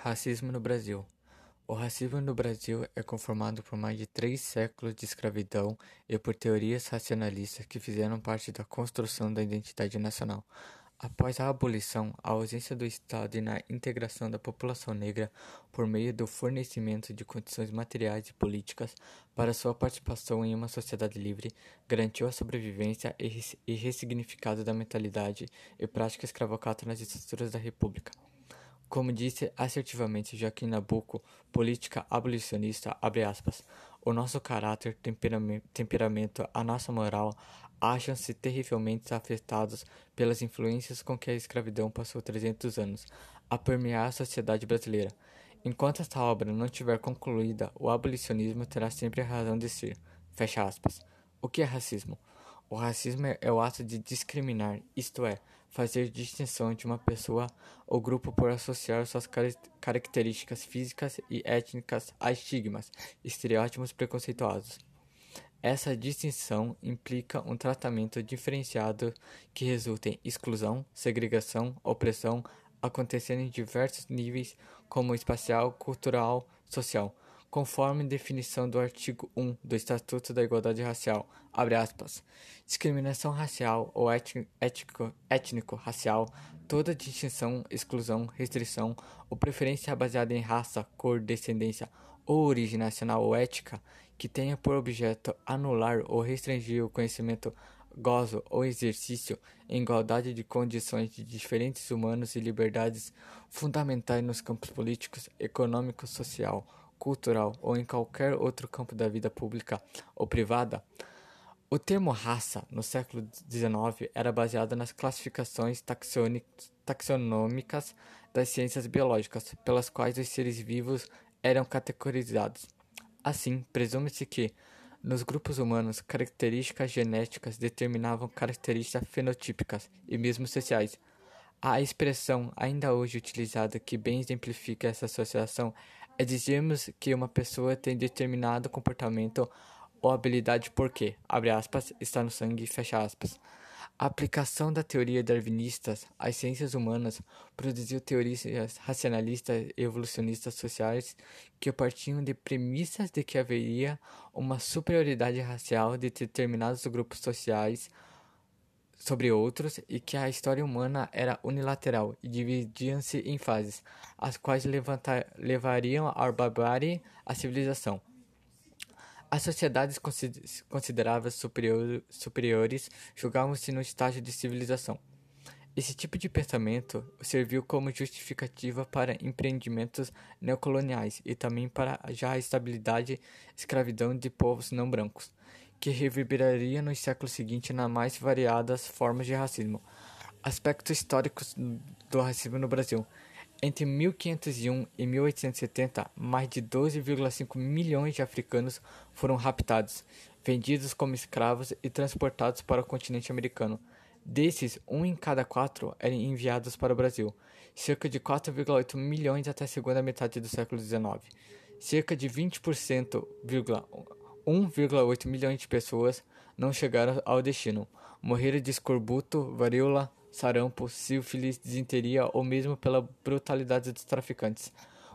Racismo no Brasil. O racismo no Brasil é conformado por mais de três séculos de escravidão e por teorias racionalistas que fizeram parte da construção da identidade nacional. Após a abolição, a ausência do Estado e na integração da população negra por meio do fornecimento de condições materiais e políticas para sua participação em uma sociedade livre garantiu a sobrevivência e ressignificado da mentalidade e prática escravocrata nas estruturas da República. Como disse assertivamente Joaquim Nabuco, política abolicionista, aspas, o nosso caráter, temperamento, a nossa moral acham-se terrivelmente afetados pelas influências com que a escravidão passou 300 anos a permear a sociedade brasileira. Enquanto esta obra não tiver concluída, o abolicionismo terá sempre a razão de ser. Fecha aspas. O que é racismo? O racismo é o ato de discriminar, isto é, fazer distinção de uma pessoa ou grupo por associar suas car características físicas e étnicas a estigmas, estereótipos preconceituosos. Essa distinção implica um tratamento diferenciado que resulta em exclusão, segregação, opressão, acontecendo em diversos níveis, como espacial, cultural, social conforme definição do artigo 1 do Estatuto da Igualdade Racial, aspas, discriminação racial ou étnico-racial, toda distinção, exclusão, restrição ou preferência baseada em raça, cor, descendência ou origem nacional ou ética que tenha por objeto anular ou restringir o conhecimento gozo ou exercício em igualdade de condições de diferentes humanos e liberdades fundamentais nos campos políticos, econômico, social, cultural ou em qualquer outro campo da vida pública ou privada. O termo raça, no século XIX, era baseado nas classificações taxonômicas das ciências biológicas, pelas quais os seres vivos eram categorizados. Assim, presume-se que, nos grupos humanos, características genéticas determinavam características fenotípicas e mesmo sociais. A expressão ainda hoje utilizada que bem exemplifica essa associação é dizermos que uma pessoa tem determinado comportamento ou habilidade porque, abre aspas, está no sangue, fecha aspas. A aplicação da teoria darwinista às ciências humanas produziu teorias racionalistas e evolucionistas sociais que partiam de premissas de que haveria uma superioridade racial de determinados grupos sociais sobre outros e que a história humana era unilateral e dividiam-se em fases, as quais levariam à barbárie a civilização. As sociedades consideradas superior, superiores julgavam-se no estágio de civilização. Esse tipo de pensamento serviu como justificativa para empreendimentos neocoloniais e também para já a estabilidade escravidão de povos não brancos que reverberaria nos séculos seguintes nas mais variadas formas de racismo. Aspectos históricos do racismo no Brasil. Entre 1501 e 1870, mais de 12,5 milhões de africanos foram raptados, vendidos como escravos e transportados para o continente americano. Desses, um em cada quatro eram enviados para o Brasil, cerca de 4,8 milhões até a segunda metade do século XIX. Cerca de 20%, 1,8 milhões de pessoas não chegaram ao destino. Morreram de escorbuto, varíola, sarampo, sífilis, desinteria ou mesmo pela brutalidade dos traficantes.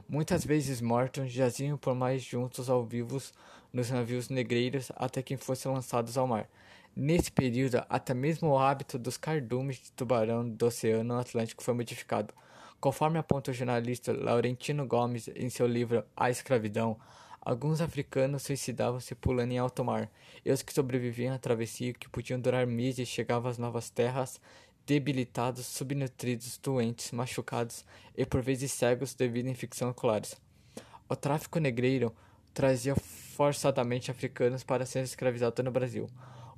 Muitas vezes mortos, jaziam por mais juntos ao vivos nos navios negreiros até que fossem lançados ao mar. Nesse período, até mesmo o hábito dos cardumes de tubarão do Oceano Atlântico foi modificado. Conforme aponta o jornalista Laurentino Gomes em seu livro A Escravidão, Alguns africanos suicidavam-se pulando em alto mar, e os que sobreviviam à travessia, que podiam durar meses, chegavam às novas terras debilitados, subnutridos, doentes, machucados e por vezes cegos devido a infecções oculares. O tráfico negreiro trazia forçadamente africanos para serem escravizados no Brasil.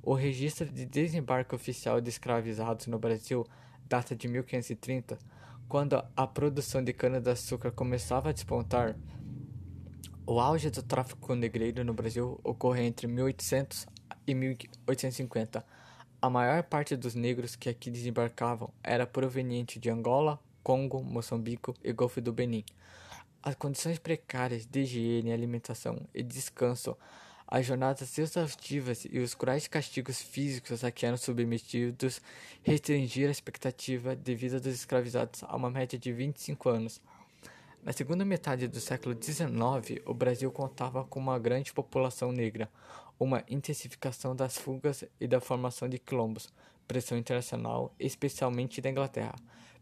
O registro de desembarque oficial de escravizados no Brasil data de 1530, quando a produção de cana-de-açúcar começava a despontar. O auge do tráfico negreiro no Brasil ocorre entre 1800 e 1850. A maior parte dos negros que aqui desembarcavam era proveniente de Angola, Congo, Moçambique e Golfo do Benin. As condições precárias de higiene, alimentação e descanso, as jornadas exaustivas e os cruéis castigos físicos a que eram submetidos restringiram a expectativa de vida dos escravizados a uma média de 25 anos. Na segunda metade do século XIX, o Brasil contava com uma grande população negra, uma intensificação das fugas e da formação de quilombos, pressão internacional, especialmente da Inglaterra,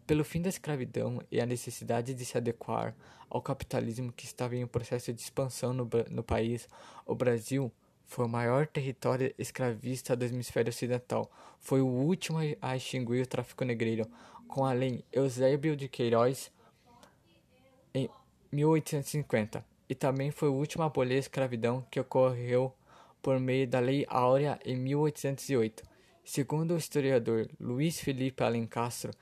pelo fim da escravidão e a necessidade de se adequar ao capitalismo que estava em um processo de expansão no, no país, o Brasil foi o maior território escravista do hemisfério ocidental. Foi o último a extinguir o tráfico negreiro, com a lei Eusébio de Queiroz em 1850, e também foi o último a abolir a escravidão que ocorreu por meio da Lei Áurea em 1808. Segundo o historiador Luiz Felipe Alencastro,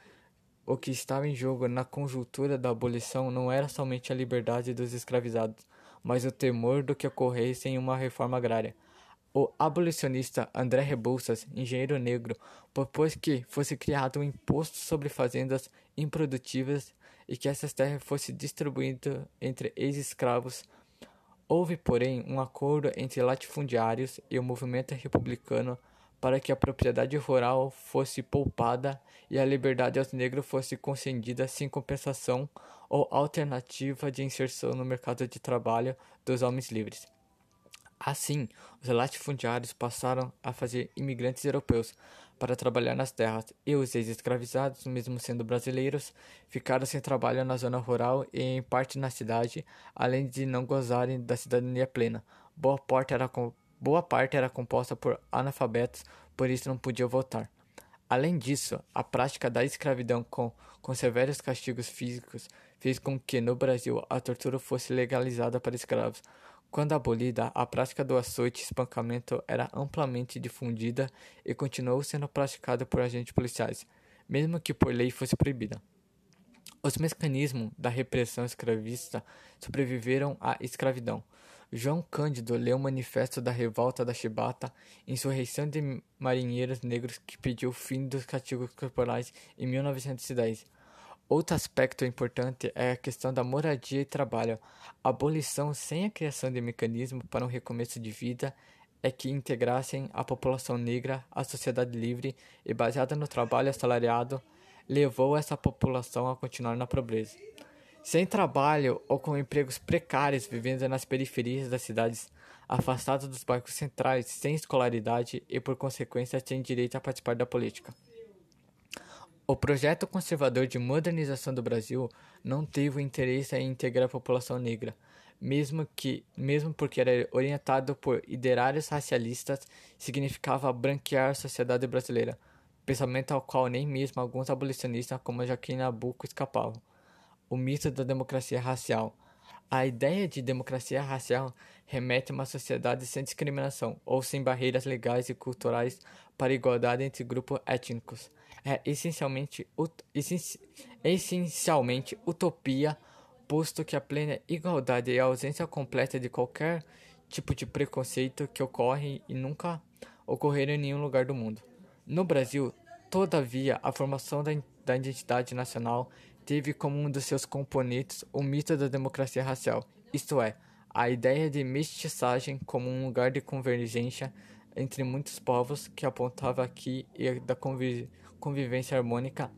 o que estava em jogo na conjuntura da abolição não era somente a liberdade dos escravizados, mas o temor do que ocorresse em uma reforma agrária. O abolicionista André Rebouças, engenheiro negro, propôs que fosse criado um imposto sobre fazendas improdutivas e que essas terras fossem distribuídas entre ex-escravos. Houve, porém, um acordo entre latifundiários e o movimento republicano para que a propriedade rural fosse poupada e a liberdade aos negros fosse concedida sem compensação ou alternativa de inserção no mercado de trabalho dos homens livres. Assim, os latifundiários passaram a fazer imigrantes europeus para trabalhar nas terras, e os ex-escravizados, mesmo sendo brasileiros, ficaram sem trabalho na zona rural e em parte na cidade, além de não gozarem da cidadania plena. Boa parte era, boa parte era composta por analfabetos, por isso não podiam votar. Além disso, a prática da escravidão com, com severos castigos físicos fez com que no Brasil a tortura fosse legalizada para escravos, quando abolida, a prática do açoite e espancamento era amplamente difundida e continuou sendo praticada por agentes policiais, mesmo que por lei fosse proibida. Os mecanismos da repressão escravista sobreviveram à escravidão. João Cândido leu o Manifesto da Revolta da Chibata, insurreição de marinheiros negros que pediu o fim dos castigos corporais em 1910. Outro aspecto importante é a questão da moradia e trabalho. A abolição sem a criação de mecanismos para um recomeço de vida é que integrassem a população negra à sociedade livre e baseada no trabalho assalariado levou essa população a continuar na pobreza. Sem trabalho ou com empregos precários vivendo nas periferias das cidades, afastados dos bairros centrais, sem escolaridade e por consequência sem direito a participar da política. O projeto conservador de modernização do Brasil não teve o interesse em integrar a população negra, mesmo que, mesmo porque era orientado por ideários racialistas, significava branquear a sociedade brasileira, pensamento ao qual nem mesmo alguns abolicionistas como Joaquim Nabuco escapavam. O mito da democracia racial. A ideia de democracia racial remete a uma sociedade sem discriminação ou sem barreiras legais e culturais para a igualdade entre grupos étnicos é essencialmente, ut essencialmente utopia, posto que a plena igualdade e a ausência completa de qualquer tipo de preconceito que ocorre e nunca ocorreram em nenhum lugar do mundo. No Brasil, todavia, a formação da, da identidade nacional teve como um dos seus componentes o mito da democracia racial, isto é, a ideia de mestiçagem como um lugar de convergência entre muitos povos que apontava aqui e da convivência convivência harmônica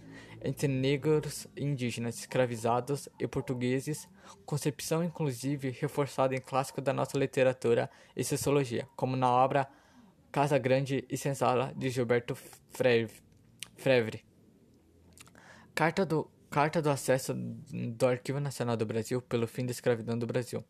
entre negros, indígenas, escravizados e portugueses, concepção inclusive reforçada em clássicos da nossa literatura e sociologia, como na obra Casa Grande e Senzala de Gilberto Frevre. Carta do, Carta do acesso do Arquivo Nacional do Brasil pelo fim da escravidão do Brasil.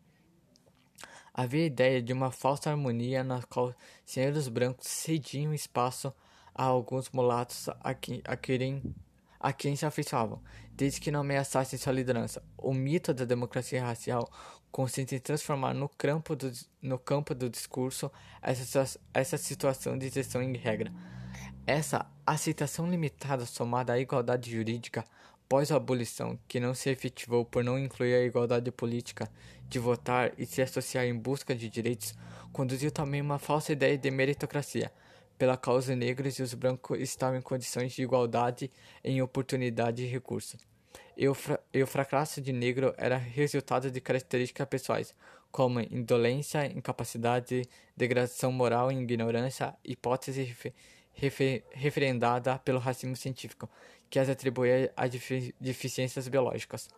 Havia a ideia de uma falsa harmonia na qual senhores brancos cediam espaço a alguns mulatos a quem, a quem, a quem se afeiçoavam, desde que não ameaçassem sua liderança. O mito da democracia racial consiste em transformar no campo do, no campo do discurso essa, essa situação de exceção em regra. Essa aceitação limitada somada à igualdade jurídica pós-abolição, que não se efetivou por não incluir a igualdade política de votar e se associar em busca de direitos, conduziu também uma falsa ideia de meritocracia, pela causa negros e os brancos estavam em condições de igualdade em oportunidade e recursos. E o, fra e o fracasso de negro era resultado de características pessoais, como indolência, incapacidade, degradação moral e ignorância, hipótese refer referendada pelo racismo científico, que as atribuía a deficiências biológicas.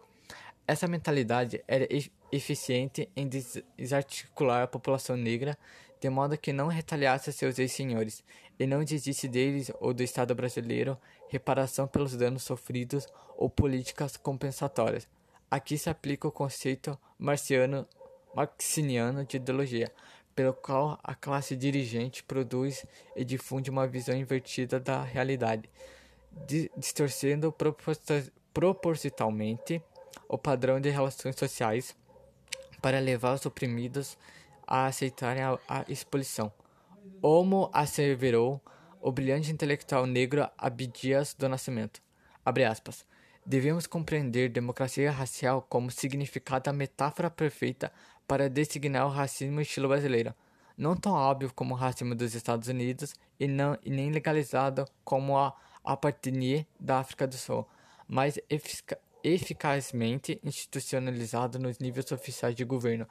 Essa mentalidade era eficiente em desarticular a população negra de modo que não retaliasse seus ex-senhores, e não exigisse deles ou do Estado brasileiro reparação pelos danos sofridos ou políticas compensatórias. Aqui se aplica o conceito marciano, marxiniano de ideologia, pelo qual a classe dirigente produz e difunde uma visão invertida da realidade, distorcendo proporcionalmente o padrão de relações sociais para levar os oprimidos a aceitarem a, a expulsão. Homo asseverou o brilhante intelectual negro Abdias do Nascimento. Devemos compreender democracia racial como significada metáfora perfeita para designar o racismo estilo brasileiro, não tão óbvio como o racismo dos Estados Unidos e, não, e nem legalizado como a apartheid da África do Sul, mas efic eficazmente institucionalizado nos níveis oficiais de governo,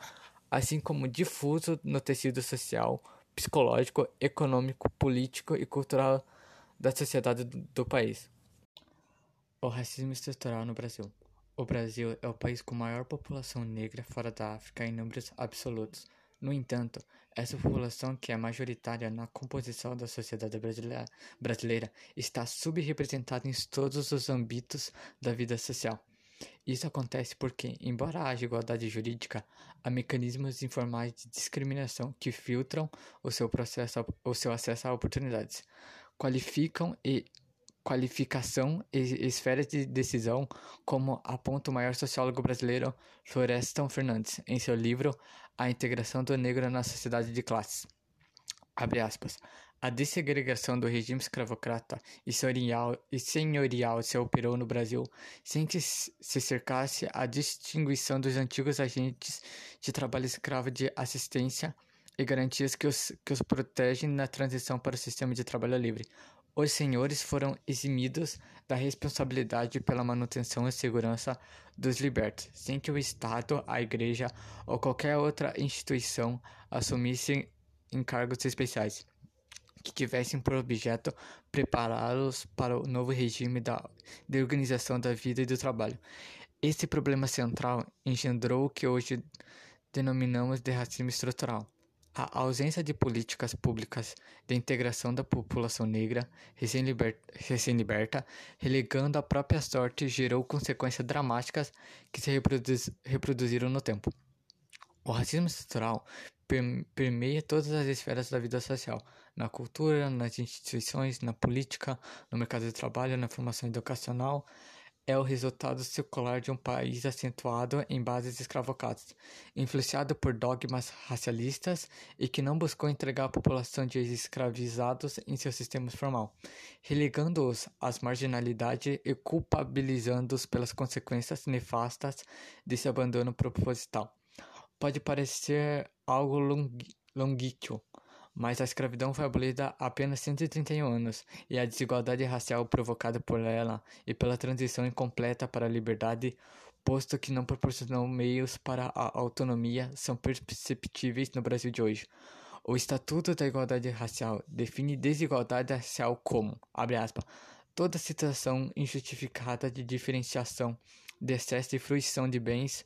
assim como difuso no tecido social, psicológico, econômico, político e cultural da sociedade do país. O racismo estrutural no Brasil. O Brasil é o país com maior população negra fora da África em números absolutos. No entanto, essa população, que é majoritária na composição da sociedade brasileira, brasileira está subrepresentada em todos os âmbitos da vida social. Isso acontece porque, embora haja igualdade jurídica, há mecanismos informais de discriminação que filtram o seu, processo, o seu acesso a oportunidades, qualificam e qualificação e esferas de decisão, como aponta o maior sociólogo brasileiro Florestan Fernandes em seu livro A Integração do Negro na Sociedade de Classes. Abre aspas. A dessegregação do regime escravocrata e senhorial, e senhorial se operou no Brasil sem que se cercasse a distinguição dos antigos agentes de trabalho escravo de assistência e garantias que os, que os protegem na transição para o sistema de trabalho livre. Os senhores foram eximidos da responsabilidade pela manutenção e segurança dos libertos, sem que o Estado, a Igreja ou qualquer outra instituição assumissem encargos especiais que tivessem por objeto prepará-los para o novo regime da, de organização da vida e do trabalho. Esse problema central engendrou o que hoje denominamos de racismo estrutural. A ausência de políticas públicas de integração da população negra recém-liberta, recém relegando a própria sorte, gerou consequências dramáticas que se reproduz, reproduziram no tempo. O racismo estrutural permeia todas as esferas da vida social, na cultura, nas instituições, na política, no mercado de trabalho, na formação educacional, é o resultado secular de um país acentuado em bases escravocadas, influenciado por dogmas racialistas e que não buscou entregar a população de escravizados em seu sistema formal, relegando-os às marginalidade e culpabilizando-os pelas consequências nefastas desse abandono proposital. Pode parecer algo longuíquo, mas a escravidão foi abolida há apenas 131 anos, e a desigualdade racial provocada por ela e pela transição incompleta para a liberdade, posto que não proporcionou meios para a autonomia, são perceptíveis no Brasil de hoje. O Estatuto da Igualdade Racial define desigualdade racial como, abre aspas, toda situação injustificada de diferenciação, de excesso de fruição de bens,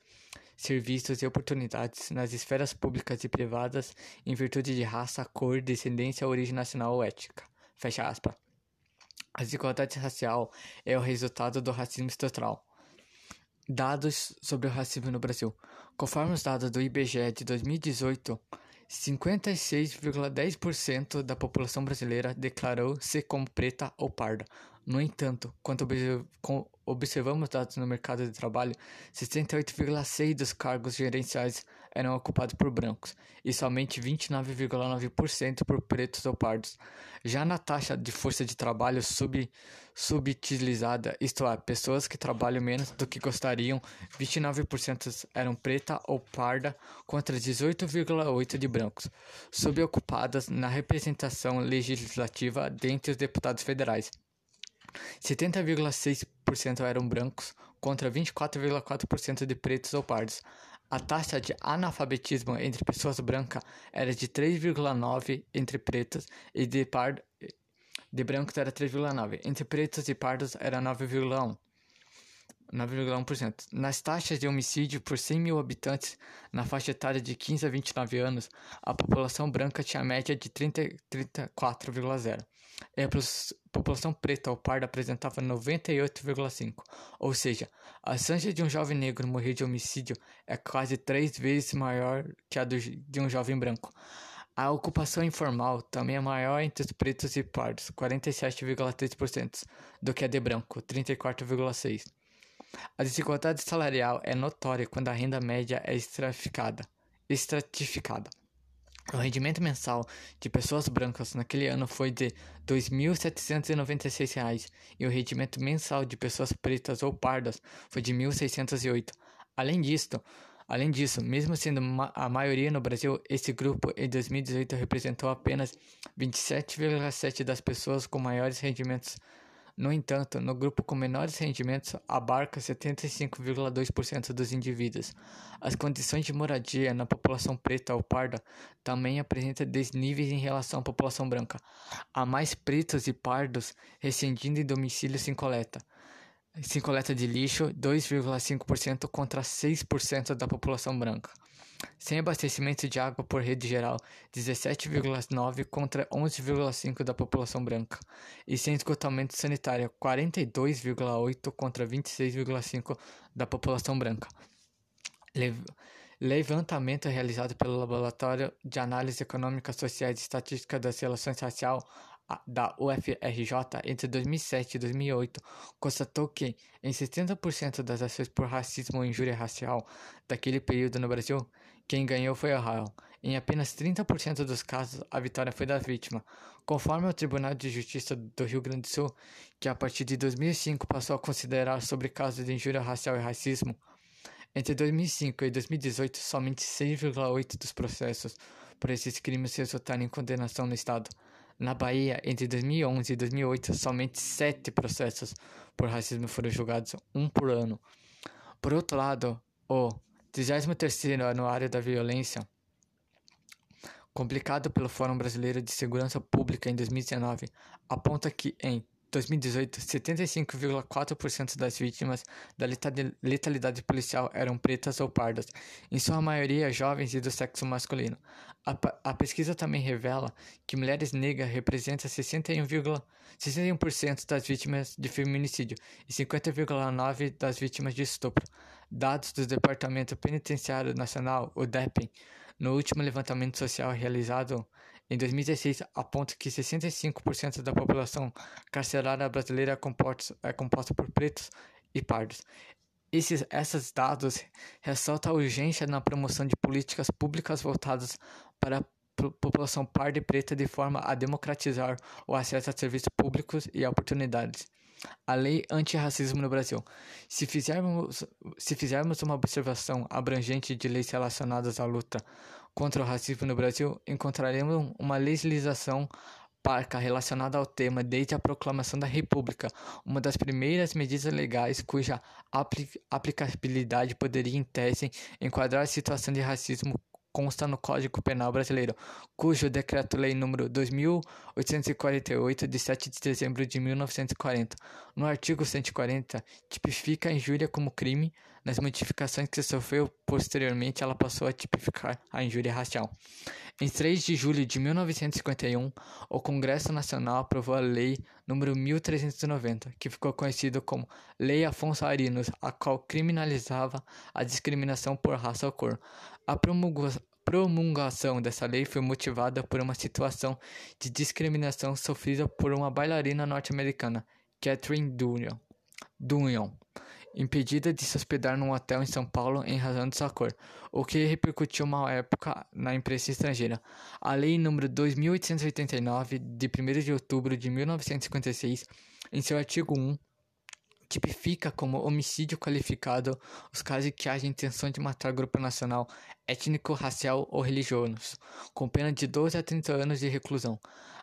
serviços e oportunidades nas esferas públicas e privadas em virtude de raça, cor, descendência, origem nacional ou ética. Fecha aspas. A desigualdade racial é o resultado do racismo estrutural. Dados sobre o racismo no Brasil. Conforme os dados do IBGE de 2018, 56,10% da população brasileira declarou-se como preta ou parda. No entanto, quando observamos dados no mercado de trabalho, 68,6% dos cargos gerenciais eram ocupados por brancos e somente 29,9% por pretos ou pardos. Já na taxa de força de trabalho sub, subutilizada, isto é, pessoas que trabalham menos do que gostariam, 29% eram preta ou parda contra 18,8% de brancos, subocupadas na representação legislativa dentre os deputados federais. 70,6% eram brancos contra 24,4% de pretos ou pardos. A taxa de analfabetismo entre pessoas brancas era de 3,9 entre pretos e de pardos de brancos era 3,9. Entre pretos e pardos era 9,1. 9,1%. Nas taxas de homicídio por 100 mil habitantes, na faixa etária de 15 a 29 anos, a população branca tinha média de 34,0 e a população preta ou parda apresentava 98,5. Ou seja, a chance de um jovem negro morrer de homicídio é quase três vezes maior que a de um jovem branco. A ocupação informal também é maior entre os pretos e pardos, 47,3%, do que a de branco, 34,6%. A desigualdade salarial é notória quando a renda média é estratificada. estratificada. O rendimento mensal de pessoas brancas naquele ano foi de R$ 2.796 e o rendimento mensal de pessoas pretas ou pardas foi de R$ 1.608. Além além disso, mesmo sendo a maioria no Brasil, esse grupo em 2018 representou apenas 27,7% das pessoas com maiores rendimentos no entanto, no grupo com menores rendimentos, abarca 75,2% dos indivíduos. As condições de moradia na população preta ou parda também apresentam desníveis em relação à população branca. Há mais pretos e pardos residindo em domicílios sem coleta. Sem coleta de lixo, 2,5% contra 6% da população branca. Sem abastecimento de água por rede geral, 17,9 contra 11,5 da população branca. E sem esgotamento sanitário, 42,8 contra 26,5 da população branca. Levantamento realizado pelo Laboratório de Análise Econômica, Sociais e Estatística das Relações Raciais da UFRJ entre 2007 e 2008 constatou que, em 70% das ações por racismo ou injúria racial daquele período no Brasil, quem ganhou foi Israel. Em apenas 30% dos casos, a vitória foi da vítima. Conforme o Tribunal de Justiça do Rio Grande do Sul, que a partir de 2005 passou a considerar sobre casos de injúria racial e racismo, entre 2005 e 2018, somente 6,8% dos processos por esses crimes resultaram em condenação no Estado. Na Bahia, entre 2011 e 2008, somente sete processos por racismo foram julgados, um por ano. Por outro lado, o 33º Anuário da Violência, complicado pelo Fórum Brasileiro de Segurança Pública em 2019, aponta que em 2018, 75,4% das vítimas da letalidade policial eram pretas ou pardas, em sua maioria jovens e do sexo masculino. A, a pesquisa também revela que mulheres negras representam 61,61% 61 das vítimas de feminicídio e 50,9% das vítimas de estupro. Dados do Departamento Penitenciário Nacional, o DEPEN, no último levantamento social realizado em 2016, aponta que 65% da população carcerária brasileira é composta, é composta por pretos e pardos. Esses, esses dados ressaltam a urgência na promoção de políticas públicas voltadas para a população parda e preta de forma a democratizar o acesso a serviços públicos e oportunidades. A lei antirracismo no Brasil. Se fizermos, se fizermos uma observação abrangente de leis relacionadas à luta contra o racismo no Brasil, encontraremos uma legislação parca relacionada ao tema desde a proclamação da República, uma das primeiras medidas legais cuja aplicabilidade poderia, em tese, enquadrar a situação de racismo consta no Código Penal Brasileiro, cujo Decreto-Lei nº 2848 de 7 de dezembro de 1940, no artigo 140, tipifica a injúria como crime. Nas modificações que sofreu posteriormente, ela passou a tipificar a injúria racial. Em 3 de julho de 1951, o Congresso Nacional aprovou a Lei nº 1390, que ficou conhecida como Lei Afonso Arinos, a qual criminalizava a discriminação por raça ou cor. A promulgação dessa lei foi motivada por uma situação de discriminação sofrida por uma bailarina norte-americana, Catherine Dunyon, impedida de se hospedar num hotel em São Paulo em razão de sua cor, o que repercutiu uma época na imprensa estrangeira. A Lei nº 2889, de 1 de outubro de 1956, em seu artigo 1, tipifica como homicídio qualificado os casos que haja intenção de matar grupo nacional, étnico, racial ou religioso, com pena de 12 a 30 anos de reclusão.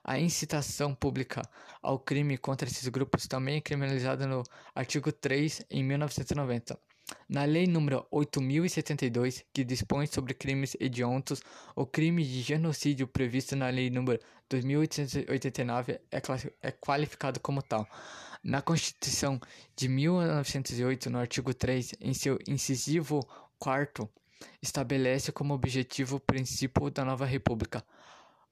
A incitação pública ao crime contra esses grupos também é criminalizada no artigo 3 em 1990. Na Lei nº 8072, que dispõe sobre crimes hediondos, o crime de genocídio previsto na Lei nº 2889 é, é qualificado como tal. Na Constituição de 1908, no artigo 3, em seu incisivo 4 estabelece como objetivo o princípio da nova república,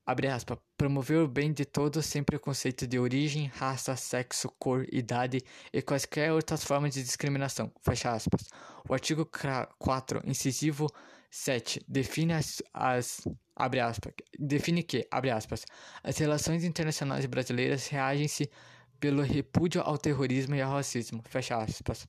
abre aspas, promover o bem de todos sem preconceito de origem, raça, sexo, cor, idade e quaisquer outras formas de discriminação, fecha aspas. O artigo 4, incisivo 7, define as, as abre aspas, define que, abre aspas, as relações internacionais brasileiras reagem-se pelo repúdio ao terrorismo e ao racismo, fecha aspas.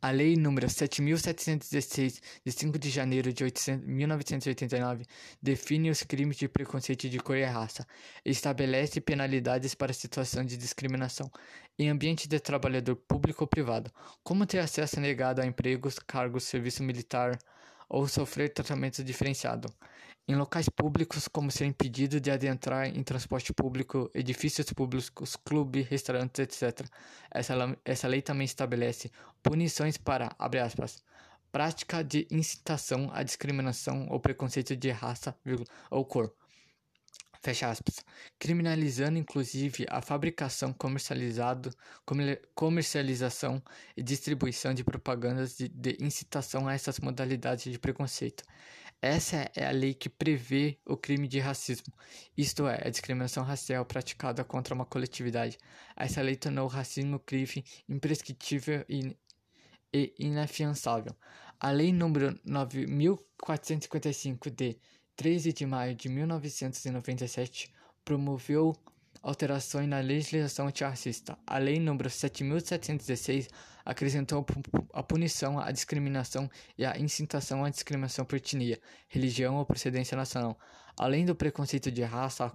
A Lei nº 7.716, de 5 de janeiro de 1989, define os crimes de preconceito de cor e raça e estabelece penalidades para situação de discriminação em ambiente de trabalhador público ou privado, como ter acesso negado a empregos, cargos, serviço militar ou sofrer tratamento diferenciado em locais públicos, como ser impedido de adentrar em transporte público, edifícios públicos, clubes, restaurantes, etc. Essa, essa lei também estabelece punições para, abre aspas, prática de incitação à discriminação ou preconceito de raça vírgula, ou cor. Fecha aspas. Criminalizando inclusive a fabricação, comercializado, comercialização e distribuição de propagandas de, de incitação a essas modalidades de preconceito. Essa é a lei que prevê o crime de racismo, isto é, a discriminação racial praticada contra uma coletividade. Essa lei tornou o racismo crime imprescritível e, e inafiançável. A Lei nº 9455 de 13 de maio de 1997 promoveu alterações na legislação antirracista. A Lei nº 7716 acrescentou a punição à discriminação e a incitação à discriminação por etnia, religião ou procedência nacional. Além do preconceito de raça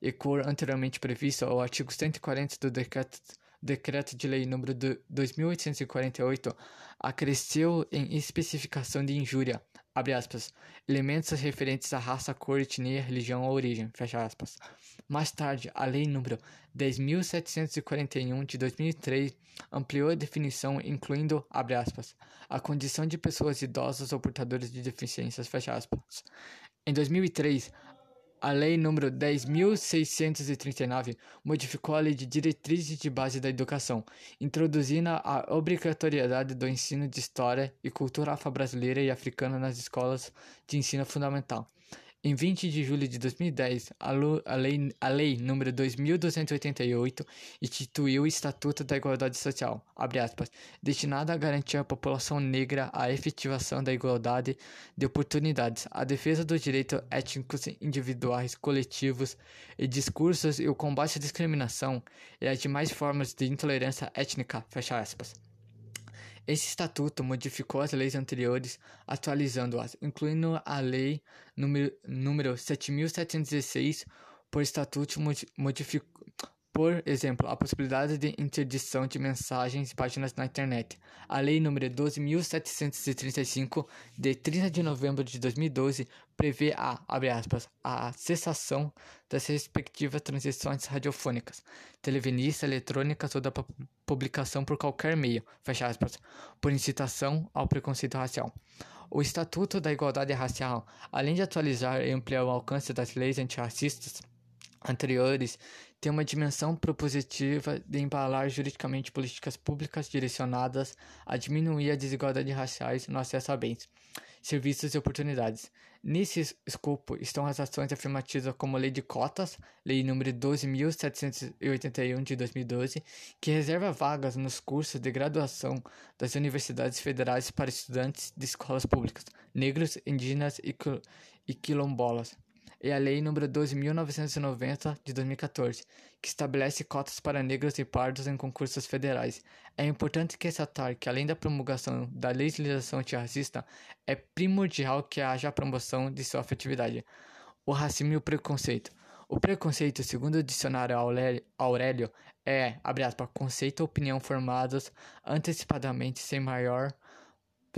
e cor anteriormente previsto, o artigo 140 do decreto Decreto de Lei número 2848 acresceu em especificação de injúria, abre aspas, elementos referentes à raça, cor, etnia, religião ou origem, fecha aspas. Mais tarde, a Lei número 10.741 de 2003 ampliou a definição, incluindo, abre aspas, a condição de pessoas idosas ou portadoras de deficiências, fecha aspas. Em 2003, a Lei nº 10.639 modificou a Lei de Diretrizes de Base da Educação, introduzindo a obrigatoriedade do ensino de História e Cultura afro-brasileira e africana nas escolas de ensino fundamental. Em 20 de julho de 2010, a, a, lei, a Lei nº 2.288 instituiu o Estatuto da Igualdade Social, aspas, destinado a garantir à população negra a efetivação da igualdade de oportunidades, a defesa dos direitos étnicos individuais, coletivos e discursos e o combate à discriminação e às demais formas de intolerância étnica, fecha aspas. Esse estatuto modificou as leis anteriores, atualizando-as, incluindo a Lei número, número 7.716, por estatuto modificou por exemplo, a possibilidade de interdição de mensagens e páginas na internet. A Lei nº 12.735, de 30 de novembro de 2012, prevê a, aspas, a cessação das respectivas transições radiofônicas, televinistas, eletrônicas ou da publicação por qualquer meio, aspas, por incitação ao preconceito racial. O Estatuto da Igualdade Racial, além de atualizar e ampliar o alcance das leis antirracistas, anteriores tem uma dimensão propositiva de embalar juridicamente políticas públicas direcionadas a diminuir a desigualdade raciais no acesso a bens, serviços e oportunidades. Nesse escopo estão as ações afirmativas como a Lei de Cotas, Lei nº 12.781 de 2012, que reserva vagas nos cursos de graduação das universidades federais para estudantes de escolas públicas, negros, indígenas e quilombolas e a Lei nº 12.990 de 2014, que estabelece cotas para negros e pardos em concursos federais. É importante ressaltar que, além da promulgação da legislação antirracista, é primordial que haja a promoção de sua afetividade. O racismo e o preconceito. O preconceito, segundo o dicionário Aurélio, é, abre aspas, conceito ou opinião formados antecipadamente sem maior,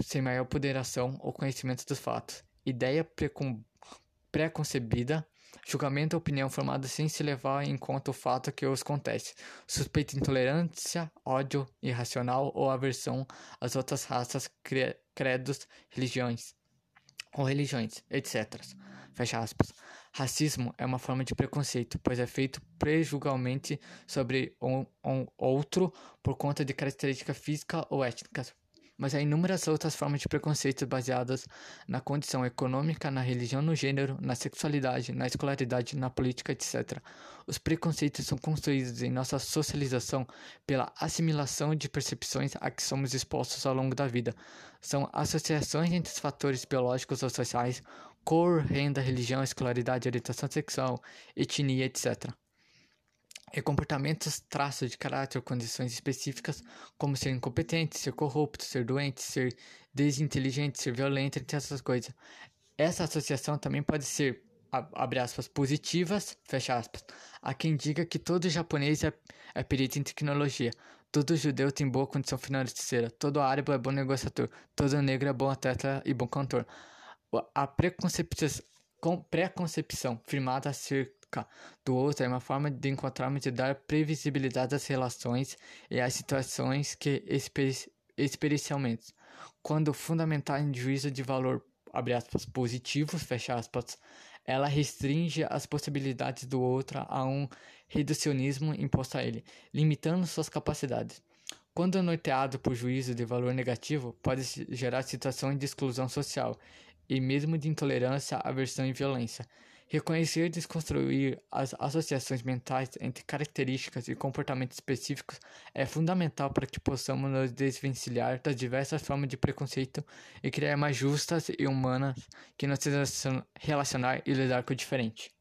sem maior ponderação ou conhecimento dos fatos. Ideia preconcebida preconcebida julgamento ou opinião formada sem se levar em conta o fato que os acontece, suspeita, intolerância, ódio irracional ou aversão às outras raças, credos, religiões ou religiões, etc. Fecha aspas. Racismo é uma forma de preconceito, pois é feito prejudicialmente sobre um, um outro por conta de características físicas ou étnicas, mas há inúmeras outras formas de preconceito baseadas na condição econômica, na religião, no gênero, na sexualidade, na escolaridade, na política, etc. Os preconceitos são construídos em nossa socialização pela assimilação de percepções a que somos expostos ao longo da vida. São associações entre os fatores biológicos ou sociais, cor, renda, religião, escolaridade, orientação sexual, etnia, etc e comportamentos, traços de caráter condições específicas, como ser incompetente, ser corrupto, ser doente, ser desinteligente, ser violento, entre essas coisas. Essa associação também pode ser, abre aspas, positivas, fecha aspas. Há quem diga que todo japonês é, é perito em tecnologia, todo judeu tem boa condição financeira, todo árabe é bom negociador, todo negro é bom atleta e bom cantor. A preconcepção, preconcepção firmada a ser do outro é uma forma de encontrarmos e dar previsibilidade às relações e às situações que experiencialmente, quando fundamental em juízo de valor abre aspas, fecha aspas, ela restringe as possibilidades do outro a um reducionismo imposto a ele, limitando suas capacidades. Quando norteado por juízo de valor negativo, pode gerar situações de exclusão social e mesmo de intolerância, aversão e violência. Reconhecer e desconstruir as associações mentais entre características e comportamentos específicos é fundamental para que possamos nos desvencilhar das diversas formas de preconceito e criar mais justas e humanas que nos relacionar e lidar com o diferente.